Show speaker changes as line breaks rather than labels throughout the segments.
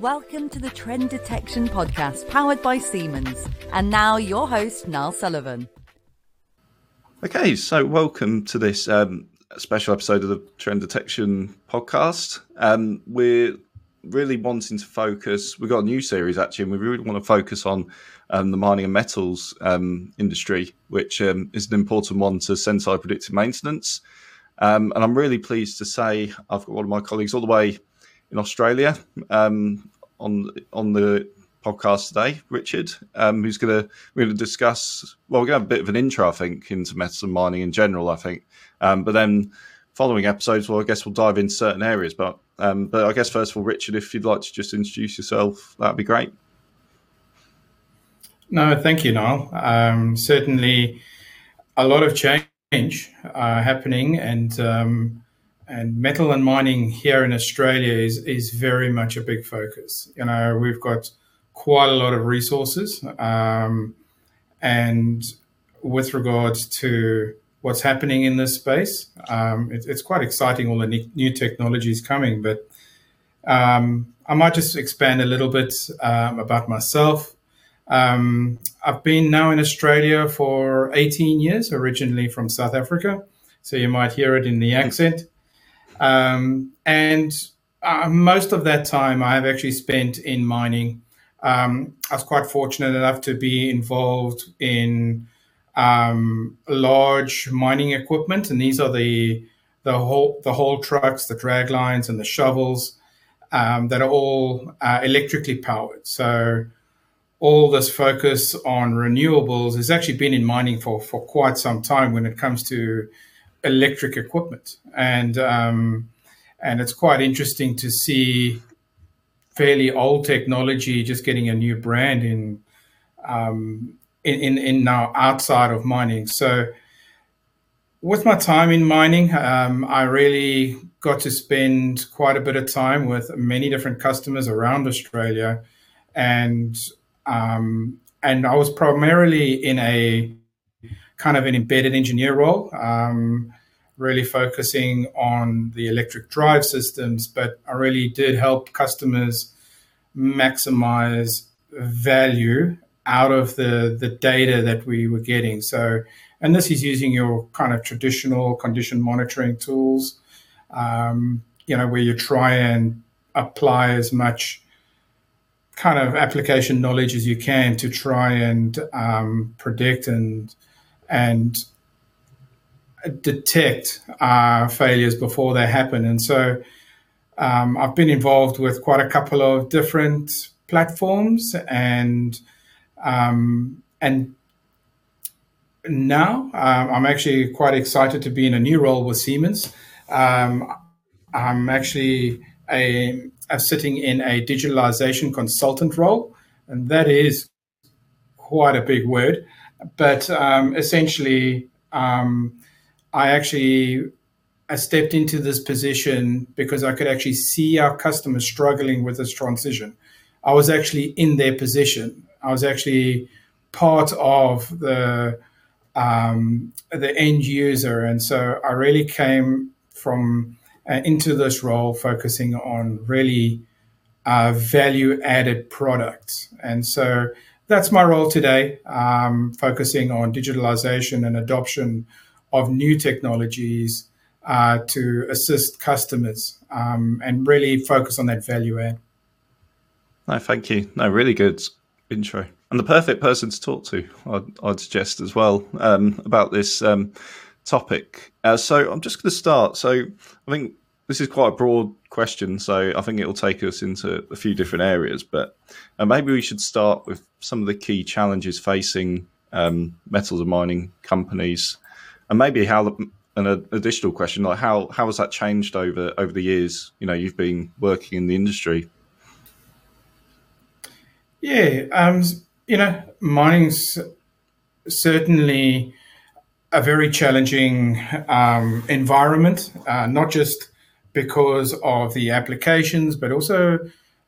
Welcome to the Trend Detection Podcast powered by Siemens. And now your host, Niall Sullivan.
Okay, so welcome to this um, special episode of the Trend Detection Podcast. Um, we're really wanting to focus, we've got a new series actually, and we really want to focus on um, the mining and metals um, industry, which um, is an important one to Senseye predictive maintenance. Um, and I'm really pleased to say I've got one of my colleagues all the way in Australia um, on on the podcast today, Richard, um, who's going to we're going to discuss. Well, we're going to have a bit of an intro, I think, into metals and mining in general. I think, um, but then following episodes, well, I guess we'll dive into certain areas. But um, but I guess first of all, Richard, if you'd like to just introduce yourself, that'd be great.
No, thank you, Niall. Um, certainly, a lot of change uh, happening, and um, and metal and mining here in Australia is is very much a big focus. You know, we've got quite a lot of resources, um, and with regards to what's happening in this space, um, it, it's quite exciting. All the new technologies coming, but um, I might just expand a little bit um, about myself. Um, I've been now in Australia for 18 years, originally from South Africa. So you might hear it in the accent. Um, and uh, most of that time I have actually spent in mining. Um, I was quite fortunate enough to be involved in um, large mining equipment, and these are the the whole the whole trucks, the drag lines, and the shovels um, that are all uh, electrically powered. So all this focus on renewables has actually been in mining for, for quite some time when it comes to electric equipment, and um, and it's quite interesting to see fairly old technology just getting a new brand in um, in, in, in now outside of mining. So with my time in mining, um, I really got to spend quite a bit of time with many different customers around Australia, and um, and I was primarily in a kind of an embedded engineer role, um, really focusing on the electric drive systems. But I really did help customers maximize value out of the the data that we were getting. So, and this is using your kind of traditional condition monitoring tools, um, you know, where you try and apply as much kind of application knowledge as you can to try and um, predict and and detect uh, failures before they happen. And so um, I've been involved with quite a couple of different platforms and um, and now um, I'm actually quite excited to be in a new role with Siemens. Um, I'm actually a sitting in a digitalization consultant role, and that is quite a big word. But um, essentially, um, I actually I stepped into this position because I could actually see our customers struggling with this transition. I was actually in their position. I was actually part of the um, the end user, and so I really came from uh, into this role focusing on really uh, value added products. And so that's my role today, um, focusing on digitalization and adoption of new technologies uh, to assist customers um, and really focus on that value add.
No, thank you. No, really good intro. And the perfect person to talk to, I'd, I'd suggest as well, um, about this um, topic. Uh, so I'm just going to start. So I think this is quite a broad question, so I think it will take us into a few different areas. But uh, maybe we should start with some of the key challenges facing um, metals and mining companies, and maybe how an additional question like how how has that changed over over the years? You know, you've been working in the industry.
Yeah, um, you know, mining's certainly a very challenging um, environment, uh, not just because of the applications, but also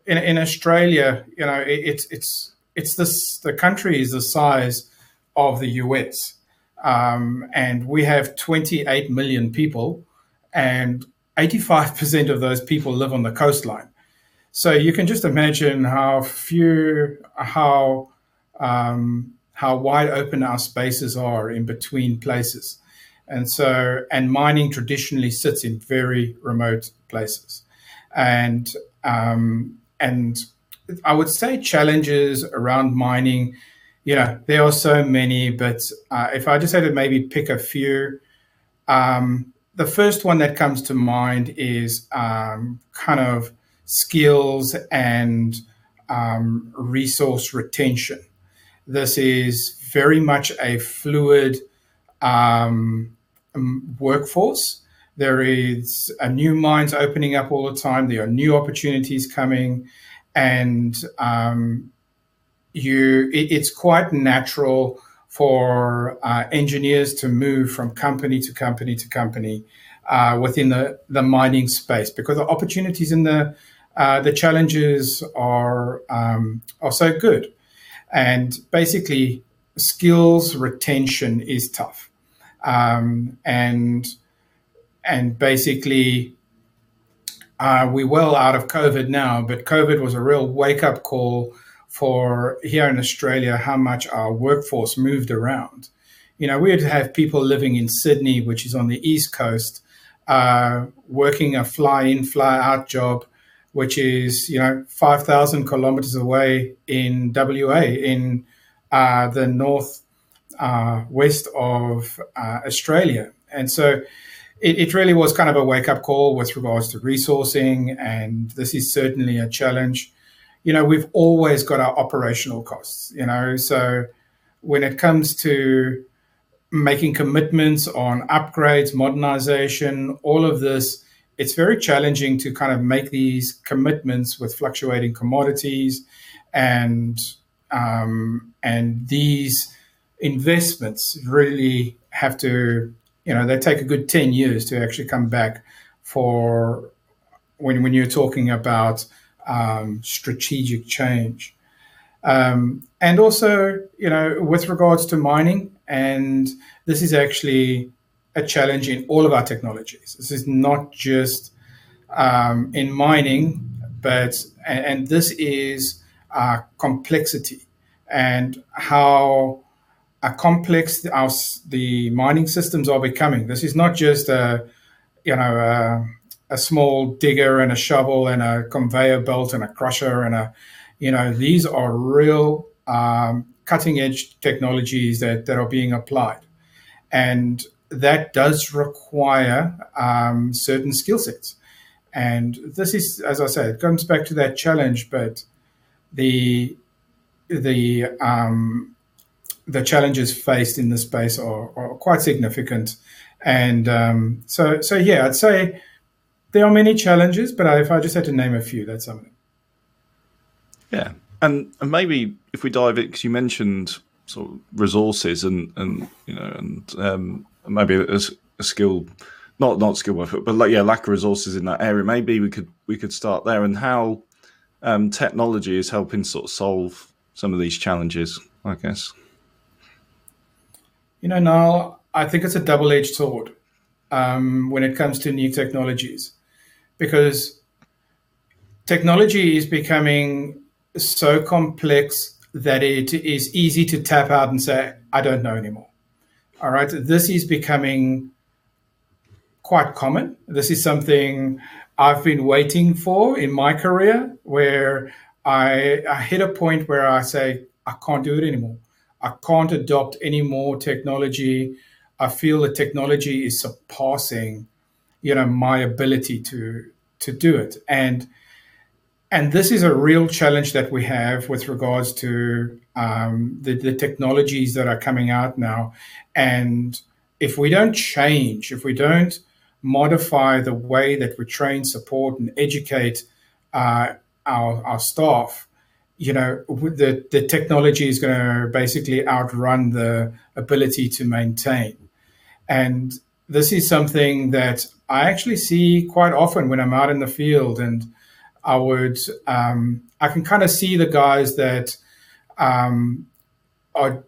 in, in Australia, you know, it, it's it's it's this the country is the size of the US, um, and we have 28 million people, and 85% of those people live on the coastline. So you can just imagine how few, how um, how wide open our spaces are in between places. And so, and mining traditionally sits in very remote places. And, um, and I would say challenges around mining, you know, there are so many, but uh, if I just had to maybe pick a few, um, the first one that comes to mind is um, kind of skills and um, resource retention. This is very much a fluid um, workforce. There is a new mines opening up all the time. There are new opportunities coming, and um, you it, it's quite natural for uh, engineers to move from company to company to company uh, within the, the mining space because the opportunities and the uh, the challenges are um, are so good. And basically, skills retention is tough. Um, and and basically, uh, we're well out of COVID now, but COVID was a real wake up call for here in Australia how much our workforce moved around. You know, we'd have people living in Sydney, which is on the east coast, uh, working a fly in, fly out job which is you know 5,000 kilometers away in WA in uh, the north uh, west of uh, Australia, and so it, it, really was kind of a wake up call with regards to resourcing, and this is certainly a challenge. You know, we've always got our operational costs. You know, so when it comes to making commitments on upgrades, modernization, all of this it's very challenging to kind of make these commitments with fluctuating commodities and um, and these investments really have to you know they take a good 10 years to actually come back for when, when you're talking about um, strategic change um, and also you know with regards to mining and this is actually a challenge in all of our technologies. This is not just um, in mining, but and, and this is uh, complexity and how uh, complex our, the mining systems are becoming. This is not just a you know a, a small digger and a shovel and a conveyor belt and a crusher and a you know these are real um, cutting edge technologies that, that are being applied and that does require um, certain skill sets. And this is, as I said, it comes back to that challenge, but the the um, the challenges faced in this space are, are quite significant. And um, so, so yeah, I'd say there are many challenges, but if I just had to name a few, that's some of them.
Yeah, and, and maybe if we dive in, because you mentioned sort of resources and and you know and um, maybe a, a skill, not not skill work, but like yeah, lack of resources in that area. Maybe we could we could start there and how um, technology is helping sort of solve some of these challenges. I guess.
You know, now I think it's a double-edged sword um, when it comes to new technologies, because technology is becoming so complex that it is easy to tap out and say, I don't know anymore. All right, this is becoming quite common. This is something I've been waiting for in my career where I, I hit a point where I say, I can't do it anymore. I can't adopt any more technology. I feel the technology is surpassing, you know, my ability to to do it. And and this is a real challenge that we have with regards to um, the, the technologies that are coming out now. And if we don't change, if we don't modify the way that we train, support, and educate uh, our, our staff, you know, the, the technology is going to basically outrun the ability to maintain. And this is something that I actually see quite often when I'm out in the field and I would um, I can kind of see the guys that um, are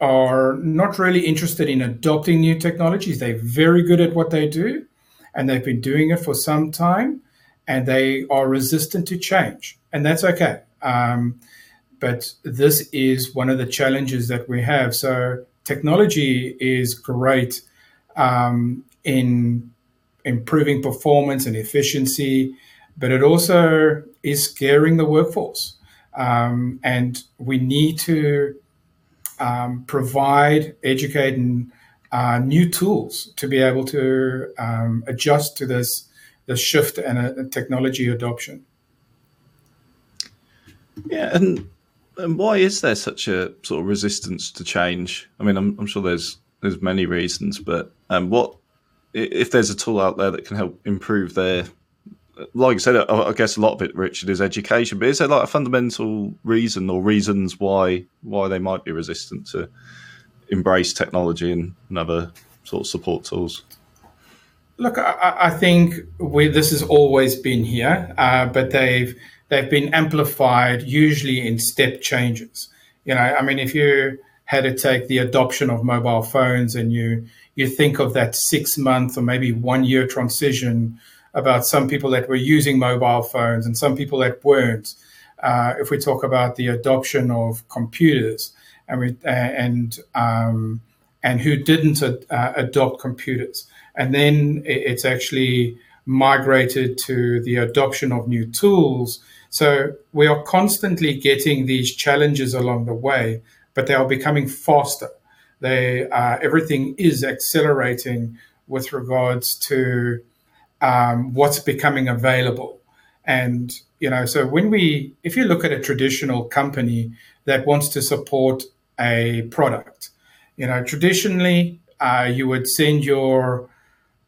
are not really interested in adopting new technologies. They're very good at what they do, and they've been doing it for some time. and they are resistant to change, and that's okay. Um, but this is one of the challenges that we have. So technology is great um, in improving performance and efficiency, but it also is scaring the workforce. Um, and we need to um, provide, educate, and uh, new tools to be able to um, adjust to this this shift and a technology adoption.
Yeah, and and why is there such a sort of resistance to change? I mean, I'm, I'm sure there's there's many reasons, but um, what if there's a tool out there that can help improve their like I said, I guess a lot of it, Richard, is education. But is there like a fundamental reason or reasons why why they might be resistant to embrace technology and other sort of support tools?
Look, I, I think we, this has always been here, uh, but they've they've been amplified usually in step changes. You know, I mean, if you had to take the adoption of mobile phones and you you think of that six month or maybe one year transition about some people that were using mobile phones and some people that weren't. Uh, if we talk about the adoption of computers and we, and um, and who didn't uh, adopt computers, and then it's actually migrated to the adoption of new tools. So we are constantly getting these challenges along the way, but they are becoming faster. They uh, everything is accelerating with regards to um, what's becoming available. And, you know, so when we, if you look at a traditional company that wants to support a product, you know, traditionally uh, you would send your,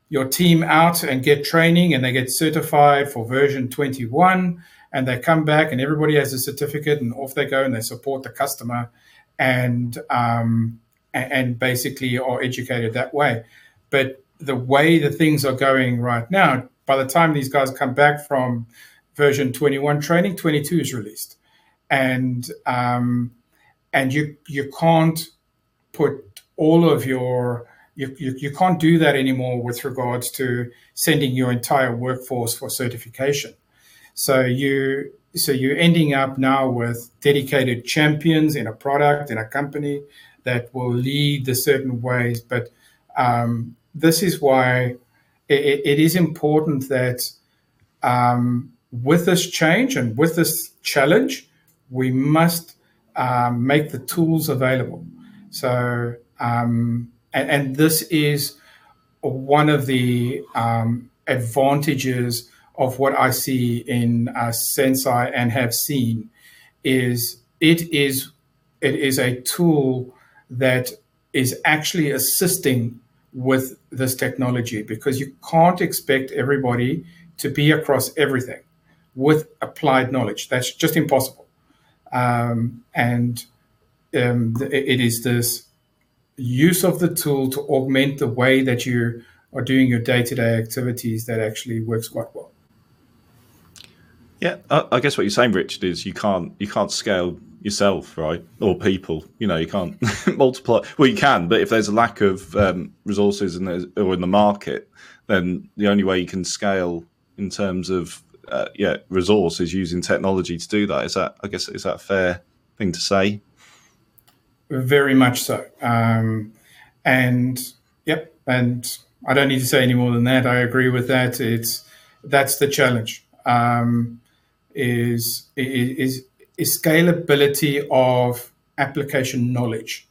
your team out and get training and they get certified for version 21 and they come back and everybody has a certificate and off they go and they support the customer and um, and basically are educated that way. But the way the things are going right now, by the time these guys come back from version 21 training, 22 is released, and um, and you you can't put all of your you, you, you can't do that anymore with regards to sending your entire workforce for certification. So you so you're ending up now with dedicated champions in a product in a company that will lead the certain ways, but um, this is why it, it is important that um, with this change and with this challenge, we must um, make the tools available. So, um, and, and, this is one of the um, advantages of what I see in uh, Senseye and have seen is it is it is a tool that is actually assisting with this technology because you can't expect everybody to be across everything with applied knowledge. That's just impossible. Um, and um, it is this use of the tool to augment the way that you are doing your day-to-day activities that actually works quite well.
Yeah, I guess what you're saying, Richard, is you can't you can't scale yourself, right, or people. You know, you can't multiply. Well, you can, but if there's a lack of um, resources in the, or in the market, then the only way you can scale in terms of uh, yeah resource is using technology to do that. Is that I guess is that a fair thing to say?
Very much so. Um, and yep, and I don't need to say any more than that. I agree with that. It's that's the challenge. Um, is is is scalability of application knowledge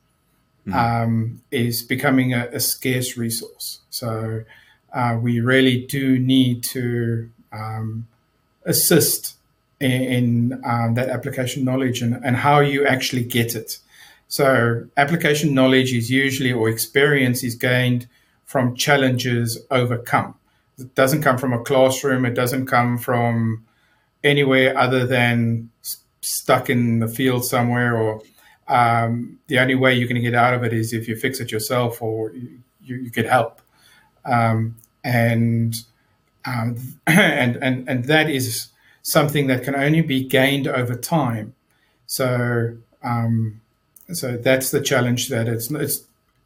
mm. um, is becoming a, a, scarce resource. So uh, we really do need to um, assist in, in um, that application knowledge and, and how you actually get it. So application knowledge is usually or experience is gained from challenges overcome. It doesn't come from a classroom. It doesn't come from anywhere other than stuck in the field somewhere, or um, the only way you can get out of it is if you fix it yourself or you, you get help. Um, and, um, and and and that is something that can only be gained over time. So um, so that's the challenge that it's it's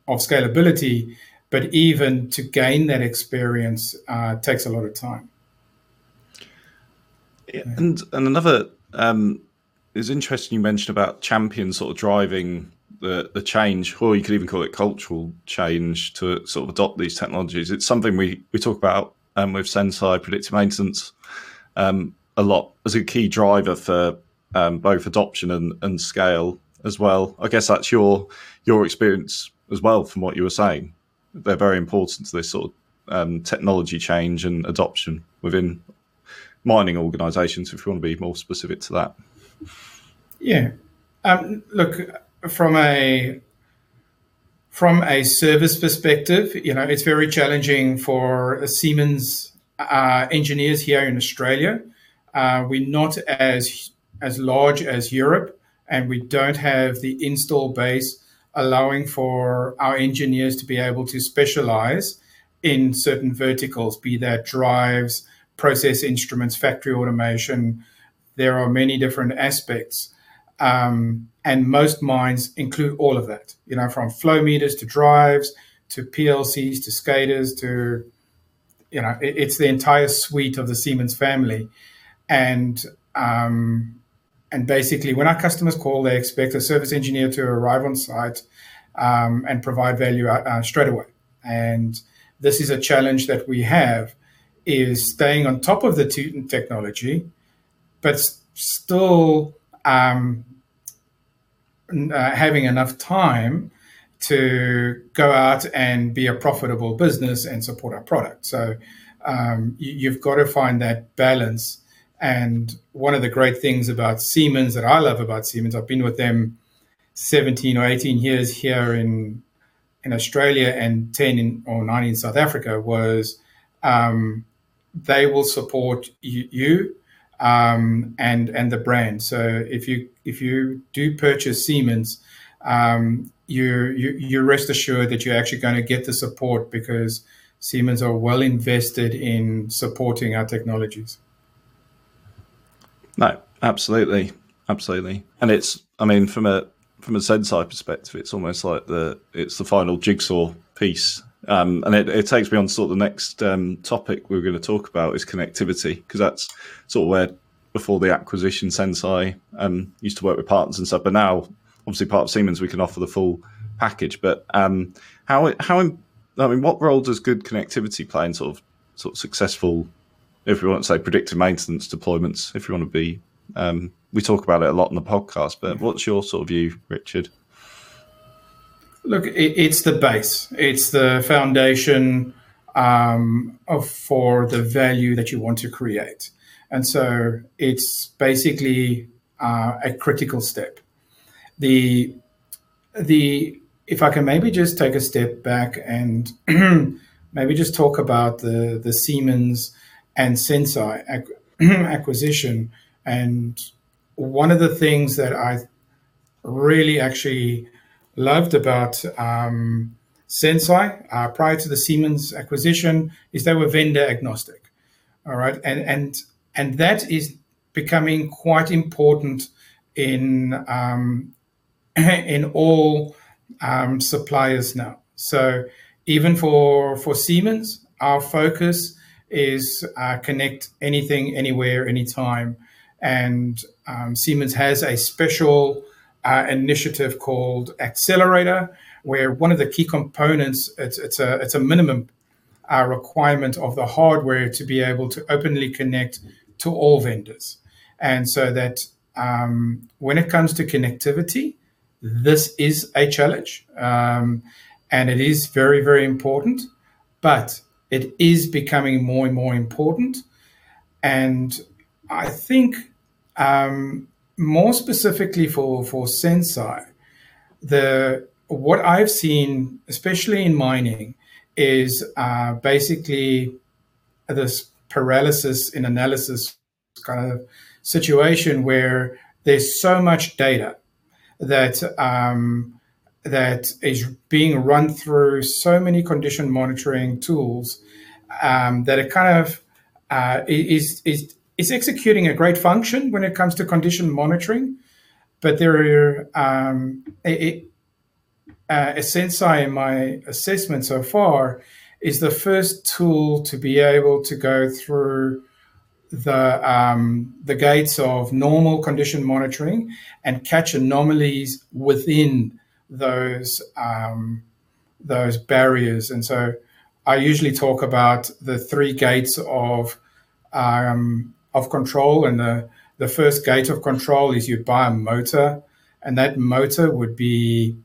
of scalability, but even to gain that experience uh, takes a lot of time.
Yeah, and and another um, it's interesting you mentioned about champions sort of driving the the change, or you could even call it cultural change to sort of adopt these technologies. It's something we we talk about um, with Senseye predictive maintenance um, a lot as a key driver for um, both adoption and, and scale as well. I guess that's your your experience as well from what you were saying. They're very important to this sort of um, technology change and adoption within mining organisations. If you want to be more specific to that.
Yeah, um, look from a from a service perspective, you know, it's very challenging for Siemens uh, engineers here in Australia. Uh, we're not as as large as Europe, and we don't have the install base allowing for our engineers to be able to specialize in certain verticals, be that drives, process instruments, factory automation. There are many different aspects. Um, and most mines include all of that, you know, from flow meters to drives to PLCs to SCADAs to, you know, it, it's the entire suite of the Siemens family. And um, and basically, when our customers call, they expect a service engineer to arrive on site um, and provide value uh, straight away. And this is a challenge that we have is staying on top of the technology, but still um, uh, having enough time to go out and be a profitable business and support our product. So um, you, have got to find that balance. And one of the great things about Siemens that I love about Siemens, I've been with them 17 or 18 years here in in Australia and 10 in, or 9 in South Africa, was um, they will support you, you um, and and the brand. So if you if you do purchase Siemens, um, you, you you rest assured that you're actually going to get the support because Siemens are well invested in supporting our technologies.
No, absolutely, absolutely, and it's I mean from a from a Senseye perspective, it's almost like the it's the final jigsaw piece. Um, and it, it, takes me on to sort of the next um, topic we are going to talk about is connectivity, because that's sort of where before the acquisition, Senseye um, used to work with partners and stuff, but now obviously part of Siemens we can offer the full package. But um, how how I mean, what role does good connectivity play in sort of sort of successful, if we want to say predictive maintenance deployments? If you want to be, um, we talk about it a lot in the podcast, but what's your sort of view, Richard?
Look, it's the base. It's the foundation um, of, for the value that you want to create, and so it's basically uh, a critical step. The the if I can maybe just take a step back and maybe just talk about the the Siemens and Senseye acquisition, and one of the things that I really actually loved about um, Senseye uh, prior to the Siemens acquisition is they were vendor agnostic. All right, and and and that is becoming quite important in um, in all um, suppliers now. So even for for Siemens, our focus is uh, connect anything, anywhere, anytime, and um, Siemens has a special uh, initiative called Xcelerator, where one of the key components it's, it's a it's a minimum uh, requirement of the hardware to be able to openly connect to all vendors, and so that um, when it comes to connectivity, this is a challenge, um, and it is very very important, but it is becoming more and more important, and I think. Um, more specifically for for Senseye, the what I've seen, especially in mining, is uh, basically this paralysis in analysis kind of situation where there's so much data that um, that is being run through so many condition monitoring tools um, that it kind of uh, is is it's executing a great function when it comes to condition monitoring, but there are um, it, uh, Senseye in my assessment so far is the first tool to be able to go through the um, the gates of normal condition monitoring and catch anomalies within those um, those barriers. And so, I usually talk about the three gates of um, of control. And the the first gate of control is you buy a motor, and that motor would be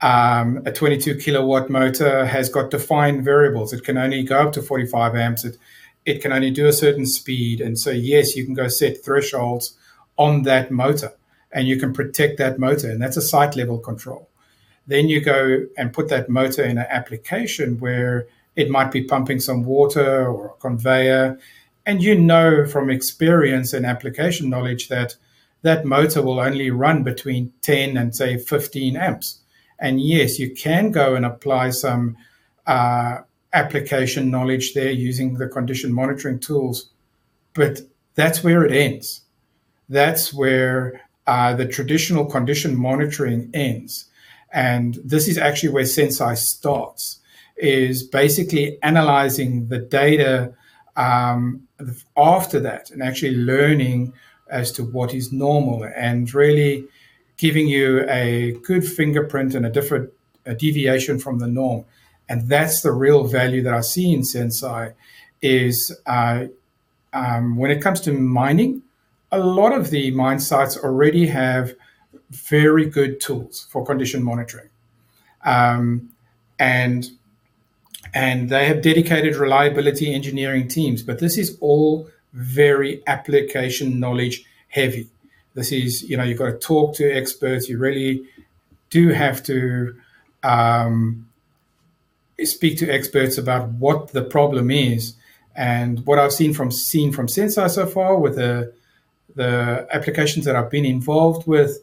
um, a 22 kilowatt motor has got defined variables. It can only go up to 45 amps. It it can only do a certain speed. And so, yes, you can go set thresholds on that motor and you can protect that motor, and that's a site level control. Then you go and put that motor in an application where it might be pumping some water or a conveyor. And you know from experience and application knowledge that that motor will only run between 10 and say 15 amps. And yes, you can go and apply some uh, application knowledge there using the condition monitoring tools. But that's where it ends. That's where uh, the traditional condition monitoring ends. And this is actually where Senseye starts, is basically analyzing the data um, after that and actually learning as to what is normal and really giving you a good fingerprint and a different a deviation from the norm and that's the real value that I see in Senseye is uh, um, when it comes to mining, a lot of the mine sites already have very good tools for condition monitoring. Um, and and they have dedicated reliability engineering teams, but this is all very application knowledge heavy. This is, you know, you've got to talk to experts. You really do have to um, speak to experts about what the problem is. And what I've seen from seen from Senseye so far with the the applications that I've been involved with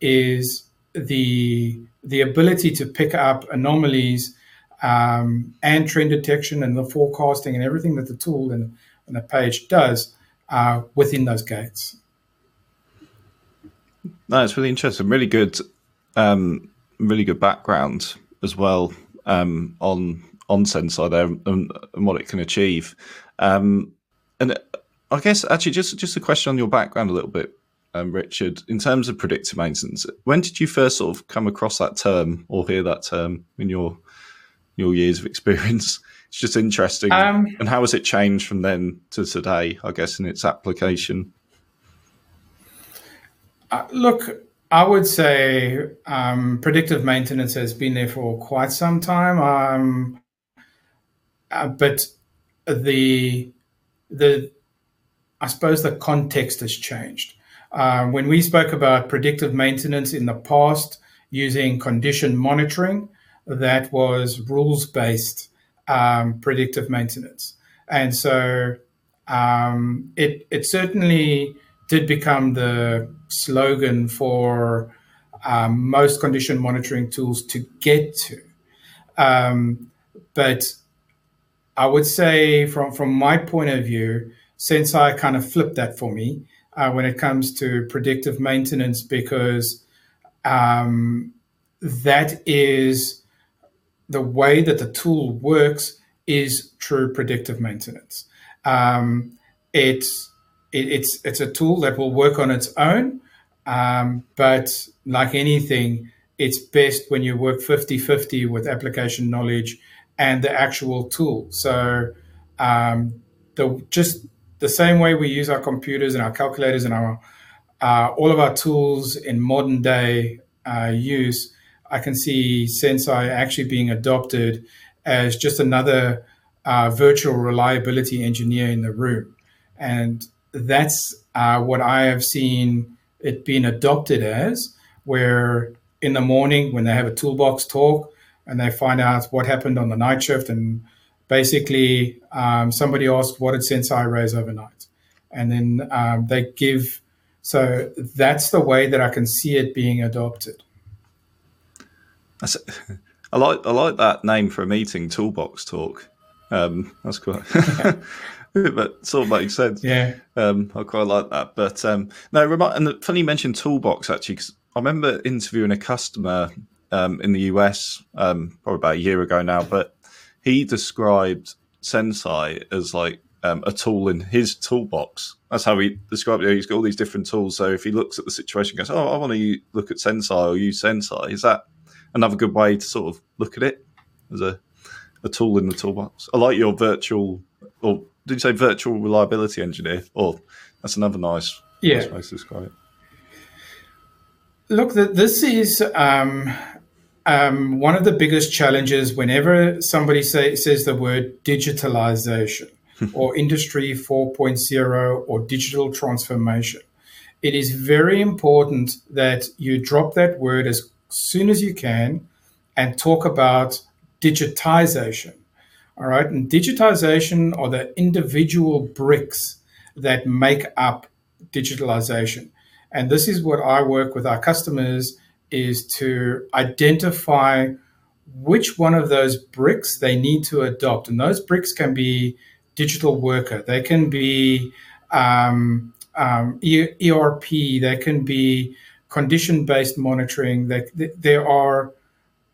is the the ability to pick up anomalies um, and trend detection and the forecasting and everything that the tool and, and the page does uh, within those gates.
No, it's really interesting. Really good, um, really good background as well um, on on Senseye there and, and, what it can achieve. Um, and I guess actually just just a question on your background a little bit, um, Richard. In terms of predictive maintenance, when did you first sort of come across that term or hear that term in your your years of experience? It's just interesting. Um, and how has it changed from then to today? I guess in its application.
Uh, look, I would say um, predictive maintenance has been there for quite some time, um, uh, but the the I suppose the context has changed. Uh, when we spoke about predictive maintenance in the past using condition monitoring, that was rules based um, predictive maintenance, and so um, it it certainly did become the slogan for um, most condition monitoring tools to get to. Um, but I would say, from, from my point of view, Senseye kind of flipped that for me uh, when it comes to predictive maintenance because um, that is the way that the tool works is true predictive maintenance. Um, it's it, it's it's a tool that will work on its own, um, but like anything, it's best when you work 50-50 with application knowledge and the actual tool. So um, the just the same way we use our computers and our calculators and our uh, all of our tools in modern day uh, use, I can see Senseye actually being adopted as just another uh, virtual reliability engineer in the room. And that's uh, what I have seen it being adopted as, where in the morning when they have a toolbox talk and they find out what happened on the night shift, and basically um, somebody asked what did Senseye raise overnight, and then um, they give. So that's the way that I can see it being adopted.
That's, I like I like that name for a meeting, toolbox talk. Um, that's quite. but sort of makes sense.
Yeah,
um, I quite like that. But um, no, remind, and funny you mentioned Toolbox actually, because I remember interviewing a customer um, in the US um, probably about a year ago now, but he described Senseye as like um, a tool in his toolbox. That's how he described it. He's got all these different tools. So if he looks at the situation, goes, "Oh, I want to look at Senseye or use Senseye," is that another good way to sort of look at it as a a tool in the toolbox? I like your virtual, or did you say virtual reliability engineer? Or that's another nice,
yeah.
nice way to describe it.
Look, this is um, um, one of the biggest challenges whenever somebody say, says the word digitalization or industry 4.0 or digital transformation. It is very important that you drop that word as soon as you can and talk about digitization. All right. And digitization are the individual bricks that make up digitalization. And this is what I work with our customers is to identify which one of those bricks they need to adopt. And those bricks can be digital worker, they can be um, um, ERP, they can be condition based monitoring. They, there are,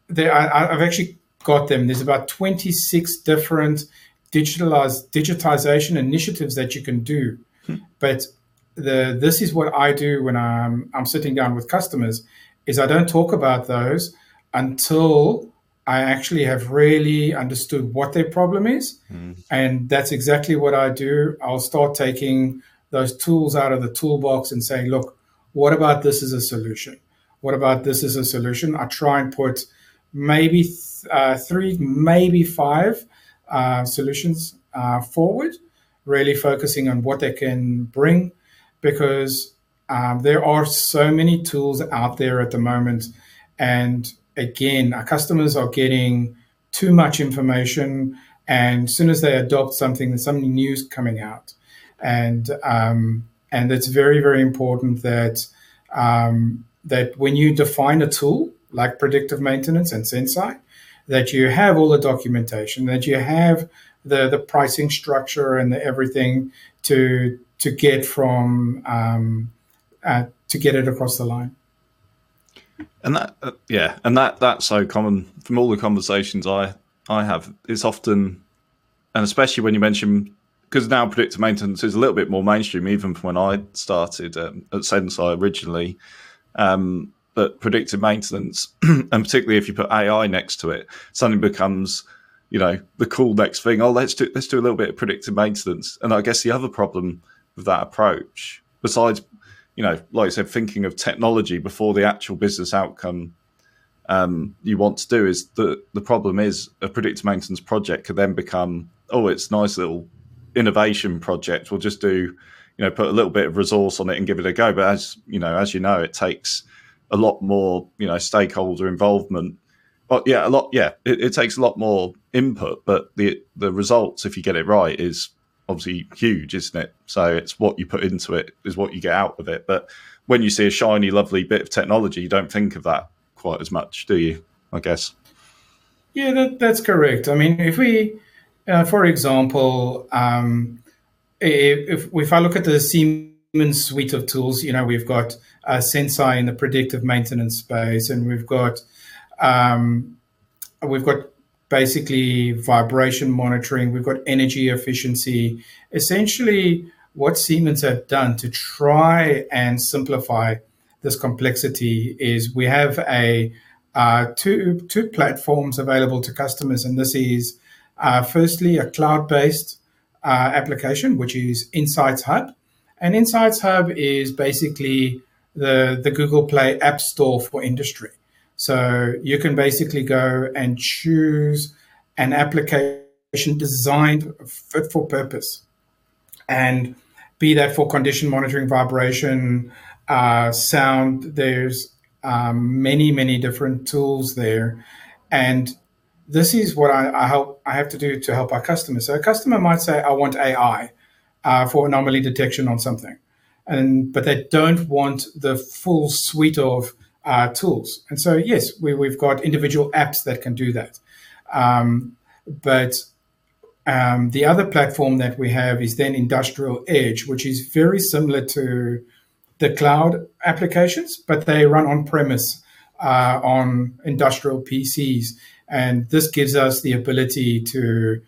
there, I, I've actually got them. There's about 26 different digitalized digitization initiatives that you can do. Hmm. But the this is what I do when I'm I'm sitting down with customers is I don't talk about those until I actually have really understood what their problem is. Mm. And that's exactly what I do. I'll start taking those tools out of the toolbox and saying, look, what about this as a solution? What about this as a solution? I try and put maybe th- uh, three, maybe five uh, solutions uh, forward, really focusing on what they can bring because um, there are so many tools out there at the moment. And again, our customers are getting too much information. And as soon as they adopt something, there's something new coming out. And, um, and it's very, very important that, um, that when you define a tool like predictive maintenance and Senseye, that you have all the documentation, that you have the, the pricing structure and the everything to, to get from um, uh, to get it across the line.
And that, uh, yeah, and that that's so common from all the conversations I I have. It's often, and especially when you mention because now predictive maintenance is a little bit more mainstream, even from when I started um, at Senseye originally. Um, but predictive maintenance, and particularly if you put AI next to it, suddenly becomes, you know, the cool next thing. Oh, let's do let's do a little bit of predictive maintenance. And I guess the other problem with that approach, besides you know, like I said, thinking of technology before the actual business outcome um, you want to do is the the problem is a predictive maintenance project could then become oh it's nice little innovation project. We'll just do you know put a little bit of resource on it and give it a go. But as you know as you know it takes a lot more you know stakeholder involvement. But yeah a lot yeah it, it takes a lot more input but the the results if you get it right is obviously huge, isn't it? So it's what you put into it is what you get out of it. But when you see a shiny, lovely bit of technology, you don't think of that quite as much, do you? I guess.
Yeah, that, that's correct. I mean, if we, uh, for example, um, if, if I look at the Siemens suite of tools, you know, we've got uh, Senseye in the predictive maintenance space, and we've got um, we've got basically vibration monitoring, we've got energy efficiency. Essentially, what Siemens have done to try and simplify this complexity is we have a uh, two two platforms available to customers, and this is uh, firstly a cloud-based uh, application, which is Insights Hub, and Insights Hub is basically the the Google Play App Store for industry. So you can basically go and choose an application designed fit for purpose. And be that for condition monitoring, vibration, uh, sound, there's um, many, many different tools there. And this is what I, I, help I have to do to help our customers. So a customer might say, I want AI uh, for anomaly detection on something. And but they don't want the full suite of uh, tools. And so, yes, we, we've got individual apps that can do that. Um, but um, the other platform that we have is then Industrial Edge, which is very similar to the cloud applications, but they run on premise uh, on industrial PCs. And this gives us the ability to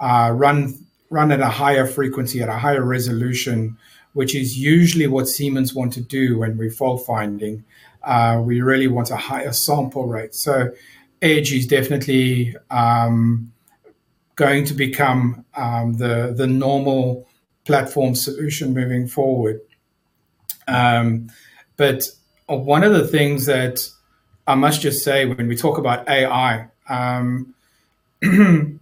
uh, run run at a higher frequency, at a higher resolution, which is usually what Siemens want to do when we're fault finding. Uh, we really want a higher sample rate. So Edge is definitely um, going to become um, the the normal platform solution moving forward. Um, but one of the things that I must just say when we talk about AI, um,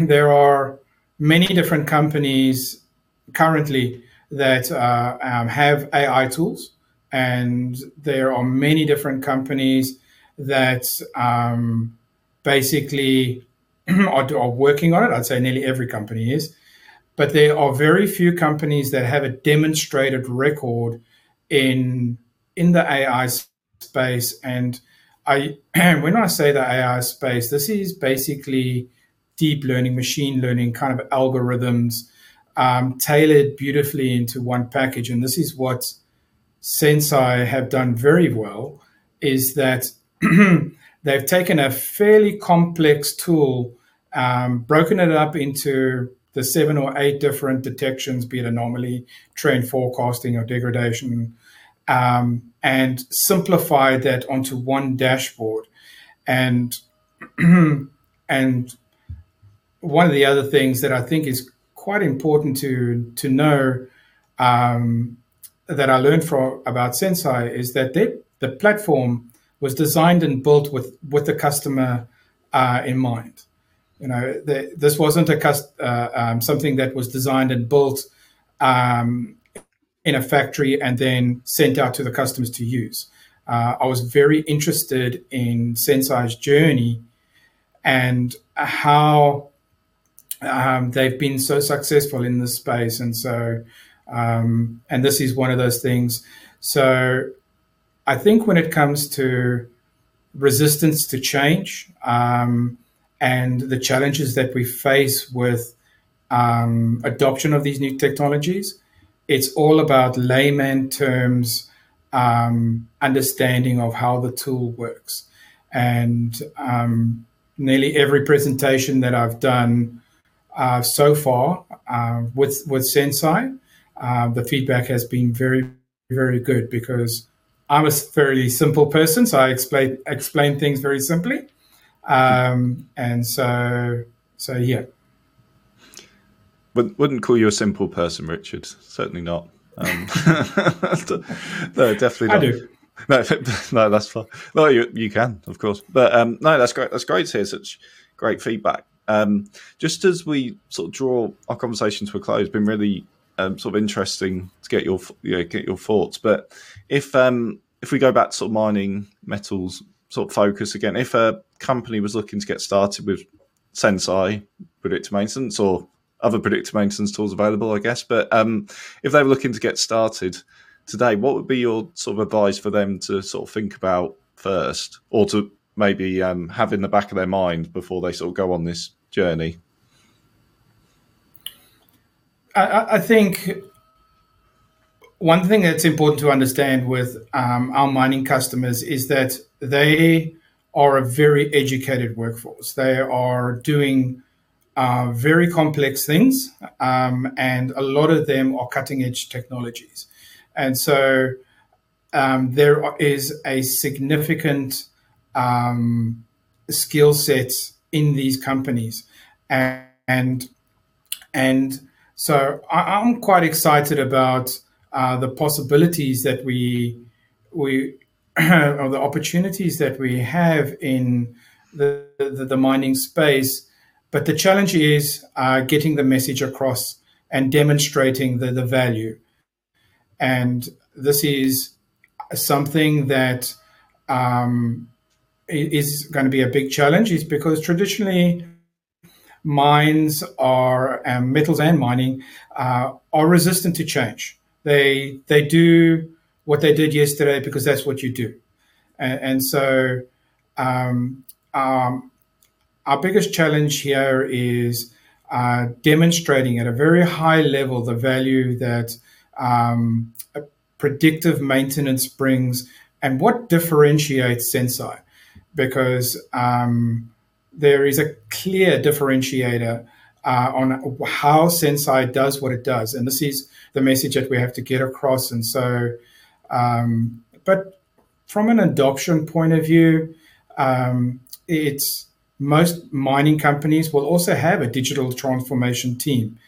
there are many different companies currently that uh, um, have AI tools, and there are many different companies that um, basically are, are, working on it. I'd say nearly every company is, but there are very few companies that have a demonstrated record in in the AI space. And I, when I say the AI space, this is basically deep learning, machine learning kind of algorithms um, tailored beautifully into one package. And this is what Senseye have done very well is that they've taken a fairly complex tool, um, broken it up into the seven or eight different detections, be it anomaly, trend forecasting, or degradation, um, and simplified that onto one dashboard. And and one of the other things that I think is quite important to to know um, that I learned from about Senseye is that they, the platform was designed and built with with the customer uh, in mind. You know, the, this wasn't a cust- uh, um, something that was designed and built um, in a factory and then sent out to the customers to use. Uh, I was very interested in Senseye's journey and how um, they've been so successful in this space, and so um, and this is one of those things. So I think when it comes to resistance to change um, and the challenges that we face with um, adoption of these new technologies, it's all about layman terms um, understanding of how the tool works. And um, nearly every presentation that I've done uh, so far uh, with with Senseye, uh, the feedback has been very very good because I'm a fairly simple person, so I explain explain things very simply, um, and so so yeah.
Wouldn't call you a simple person, Richard. Certainly not. Um, no, definitely not.
I do.
No, no, that's fine. No, you you can, of course. But um, no, that's great. That's great to hear such great feedback. Um, just as we sort of draw our conversation to a close, been really um, sort of interesting to get your you know, get your thoughts. But if um, if we go back to sort of mining metals sort of focus again, if a company was looking to get started with Senseye predictive maintenance or other predictive maintenance tools available, I guess, but um, if they were looking to get started today, what would be your sort of advice for them to sort of think about first, or to maybe um, have in the back of their mind before they sort of go on this journey?
I, I think one thing that's important to understand with um, our mining customers is that they are a very educated workforce. They are doing uh, very complex things, um, and a lot of them are cutting edge technologies. And so um, there is a significant um, skill set in these companies, and and, and so I, am quite excited about uh, the possibilities that we we or the opportunities that we have in the, the, the mining space. But the challenge is uh, getting the message across and demonstrating the, the value. And this is something that um, is going to be a big challenge is because traditionally mines are um, metals and mining uh, are resistant to change. They they do what they did yesterday because that's what you do, and, and so um, um, our biggest challenge here is uh, demonstrating at a very high level the value that um, predictive maintenance brings and what differentiates Senseye because um, there is a clear differentiator uh, on how Senseye does what it does. And this is the message that we have to get across. And so, um, but from an adoption point of view, um, it's most mining companies will also have a digital transformation team.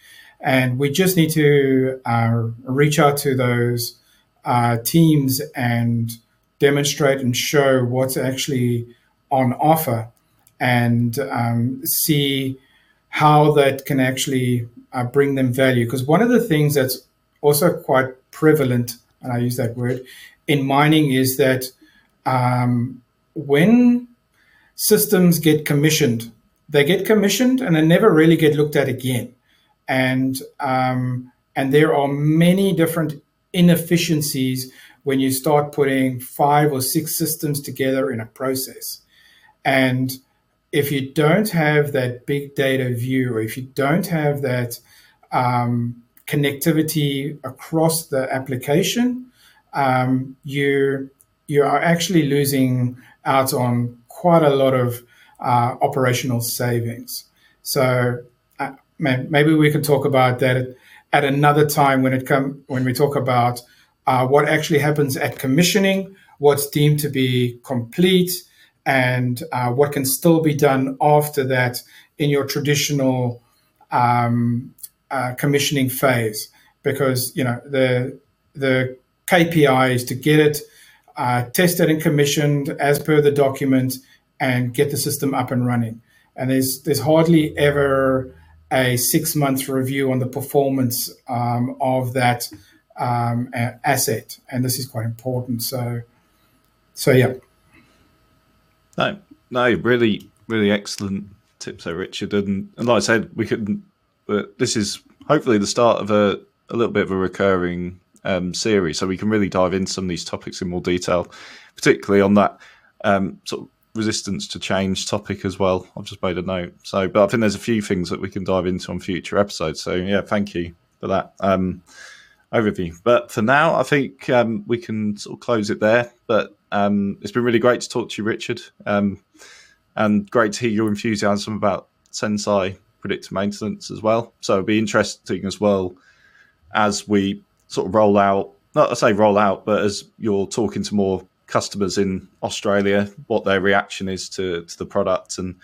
And we just need to uh, reach out to those uh, teams and demonstrate and show what's actually on offer and um, see how that can actually uh, bring them value. Because one of the things that's also quite prevalent, and I use that word, in mining is that um, when systems get commissioned, they get commissioned and they never really get looked at again. And um, and there are many different inefficiencies when you start putting five or six systems together in a process. And if you don't have that big data view, or if you don't have that um, connectivity across the application, um, you you are actually losing out on quite a lot of uh, operational savings. So uh, maybe we can talk about that at another time when it come when we talk about uh, what actually happens at commissioning, what's deemed to be complete, and uh, what can still be done after that in your traditional um, uh, commissioning phase. Because you know the the KPI is to get it uh, tested and commissioned as per the document and get the system up and running. And there's there's hardly ever a six month review on the performance um, of that um, asset, and this is quite important. So, so yeah.
No, no, really, really excellent tips there, Richard. And, and like I said, we could. This is hopefully the start of a, a little bit of a recurring um, series, so we can really dive into some of these topics in more detail, particularly on that um, sort of resistance to change topic as well. I've just made a note. So, but I think there's a few things that we can dive into on future episodes. So, yeah, thank you for that um, overview. But for now, I think um, we can sort of close it there. But um, it's been really great to talk to you, Richard, um, and great to hear your enthusiasm about Senseye predictive maintenance as well. So, it'd be interesting as well as we sort of roll out. Not to say roll out, but as you're talking to more customers in Australia, what their reaction is to, to the product and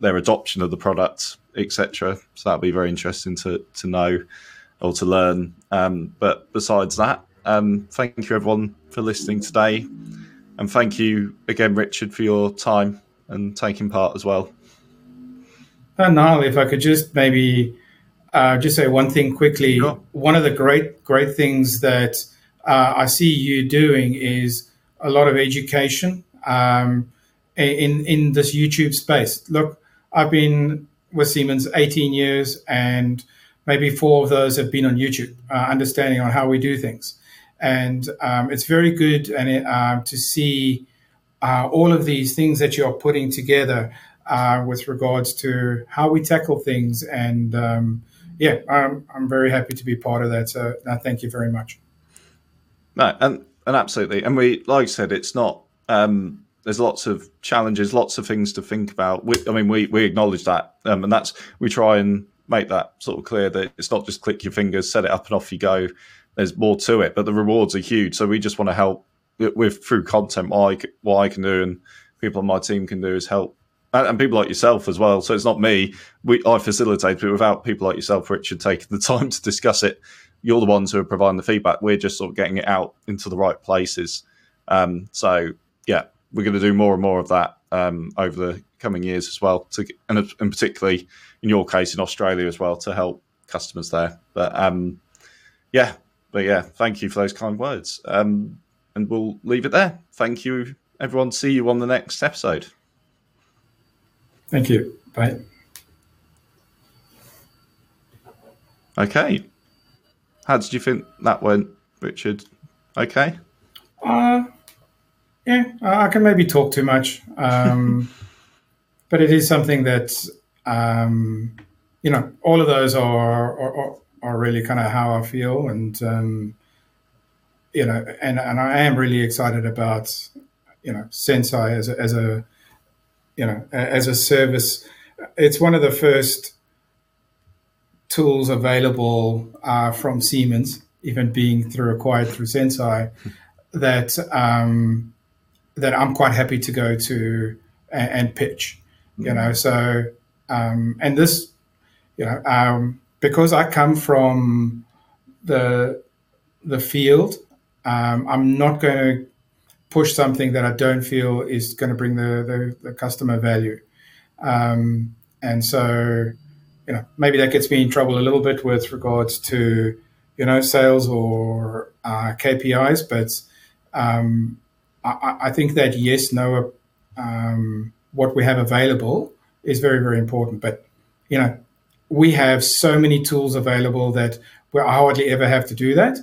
their adoption of the product, etc. So that'll be very interesting to to know or to learn. Um, but besides that, um, thank you everyone for listening today, and thank you again, Richard, for your time and taking part as well.
And Niall, if I could just maybe uh, just say one thing quickly. Sure. One of the great great things that uh, I see you doing is a lot of education um, in in this YouTube space. Look, I've been with Siemens 18 years, and maybe four of those have been on YouTube, uh, understanding on how we do things. And um, it's very good and it, uh, to see uh, all of these things that you're putting together uh, with regards to how we tackle things. And um, yeah, I'm, I'm very happy to be part of that. So thank you very much.
No, and and absolutely, and we like I said, it's not. Um, there's lots of challenges, lots of things to think about. We, I mean, we we acknowledge that, um, and that's we try and make that sort of clear that it's not just click your fingers, set it up, and off you go. There's more to it, but the rewards are huge. So we just want to help with through content. What I, what I can do and people on my team can do is help and, and, people like yourself as well. So it's not me. We I facilitate, but without people like yourself, Richard, taking the time to discuss it, you're the ones who are providing the feedback. We're just sort of getting it out into the right places. Um, so yeah, we're going to do more and more of that um, over the coming years as well. To and, and particularly in your case in Australia as well to help customers there. But um, yeah, but yeah, thank you for those kind words. Um, and we'll leave it there. Thank you, everyone. See you on the next episode.
Thank you. Bye.
Okay. How did you think that went, Richard? Okay.
Uh, yeah, I can maybe talk too much, um, but it is something that um, you know. All of those are are, are really kind of how I feel, and um, you know, and and I am really excited about you know Senseye as a, as a you know as a service. It's one of the first tools available uh, from Siemens, even being through acquired through Senseye, that um, that I'm quite happy to go to and, and pitch. You know, so um, and this, you know, um, because I come from the the field, um, I'm not going to push something that I don't feel is going to bring the, the, the customer value. Um, and so, you know, maybe that gets me in trouble a little bit with regards to, you know, sales or uh, KPIs. But um, I, I, think that yes, no, um, what we have available is very, very important. But, you know, we have so many tools available that we hardly ever have to do that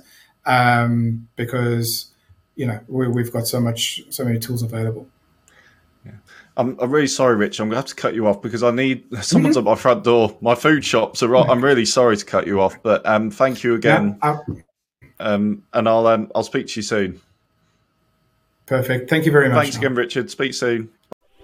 um, because you know we, have got so much so many tools available.
Yeah. I'm, I'm really sorry, Rich. I'm gonna have to cut you off because I need someone's mm-hmm. at my front door. My food shop's are right. I'm really sorry to cut you off, but um, thank you again. Yeah, um, and I'll um, I'll speak to you soon.
Perfect. Thank you very much.
Thanks again, Richard. Speak soon.